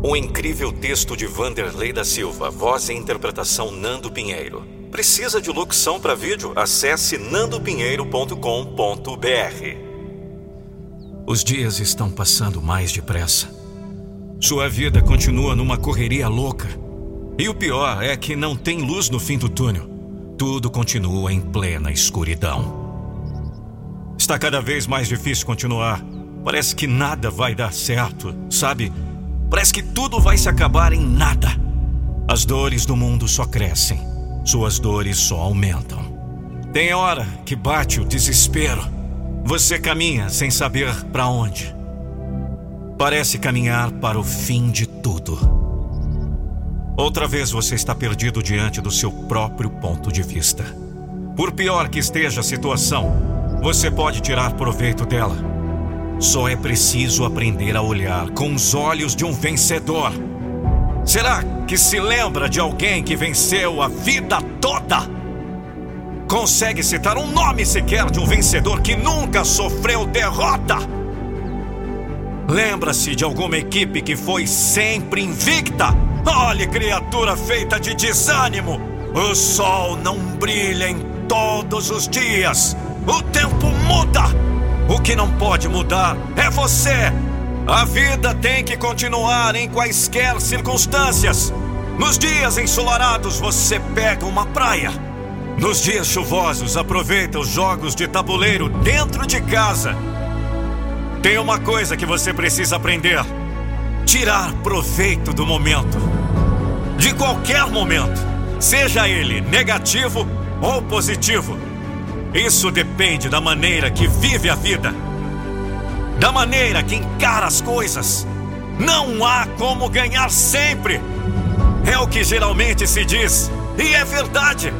O incrível texto de Vanderlei da Silva, voz e interpretação Nando Pinheiro. Precisa de locução para vídeo? Acesse nandopinheiro.com.br. Os dias estão passando mais depressa. Sua vida continua numa correria louca. E o pior é que não tem luz no fim do túnel. Tudo continua em plena escuridão. Está cada vez mais difícil continuar. Parece que nada vai dar certo, sabe? Parece que tudo vai se acabar em nada. As dores do mundo só crescem, suas dores só aumentam. Tem hora que bate o desespero. Você caminha sem saber para onde. Parece caminhar para o fim de tudo. Outra vez você está perdido diante do seu próprio ponto de vista. Por pior que esteja a situação, você pode tirar proveito dela só é preciso aprender a olhar com os olhos de um vencedor. Será que se lembra de alguém que venceu a vida toda? Consegue citar um nome sequer de um vencedor que nunca sofreu derrota? Lembra-se de alguma equipe que foi sempre invicta? Olhe, criatura feita de desânimo! O sol não brilha em todos os dias. O tempo muda. O que não pode mudar é você. A vida tem que continuar em quaisquer circunstâncias. Nos dias ensolarados, você pega uma praia. Nos dias chuvosos, aproveita os jogos de tabuleiro dentro de casa. Tem uma coisa que você precisa aprender: tirar proveito do momento. De qualquer momento, seja ele negativo ou positivo. Isso depende da maneira que vive a vida, da maneira que encara as coisas. Não há como ganhar sempre. É o que geralmente se diz, e é verdade.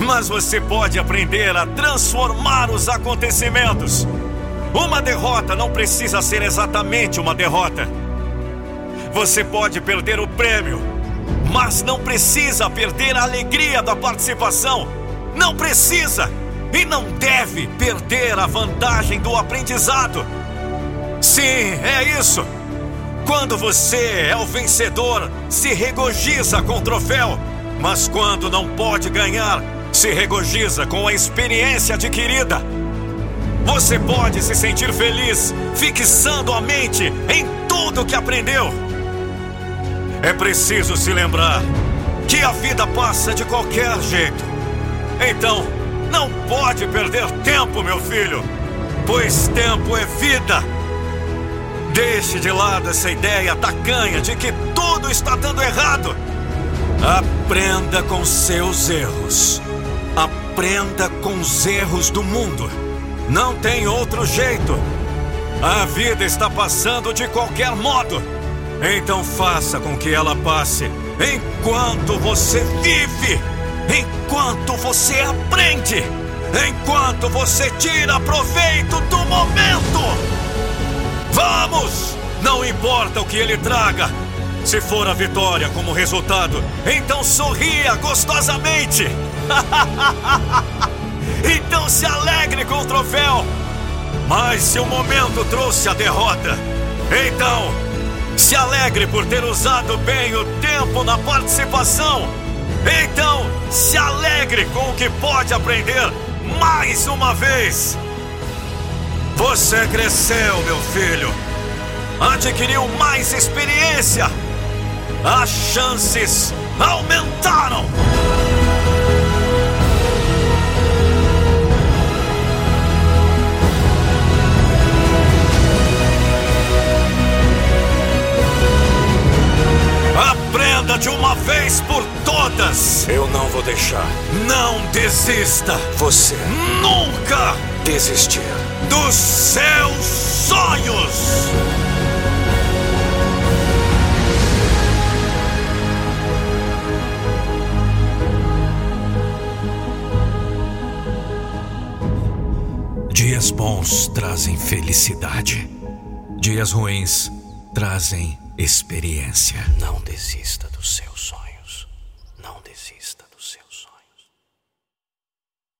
Mas você pode aprender a transformar os acontecimentos. Uma derrota não precisa ser exatamente uma derrota. Você pode perder o prêmio, mas não precisa perder a alegria da participação. Não precisa! E não deve perder a vantagem do aprendizado. Sim, é isso. Quando você é o vencedor, se regozija com o troféu, mas quando não pode ganhar, se regozija com a experiência adquirida. Você pode se sentir feliz fixando a mente em tudo que aprendeu. É preciso se lembrar que a vida passa de qualquer jeito. Então, não pode perder tempo, meu filho, pois tempo é vida. Deixe de lado essa ideia tacanha de que tudo está dando errado. Aprenda com seus erros. Aprenda com os erros do mundo. Não tem outro jeito. A vida está passando de qualquer modo. Então faça com que ela passe enquanto você vive enquanto você aprende, enquanto você tira proveito do momento. Vamos! Não importa o que ele traga. Se for a vitória como resultado, então sorria gostosamente. então se alegre com o troféu. Mas se o momento trouxe a derrota, então se alegre por ter usado bem o tempo na participação então, se alegre com o que pode aprender mais uma vez. Você cresceu, meu filho. Adquiriu mais experiência. As chances aumentaram. Aprenda de uma vez por Eu não vou deixar. Não desista. Você nunca desistir dos seus sonhos. Dias bons trazem felicidade. Dias ruins trazem experiência. Não desista dos seus sonhos.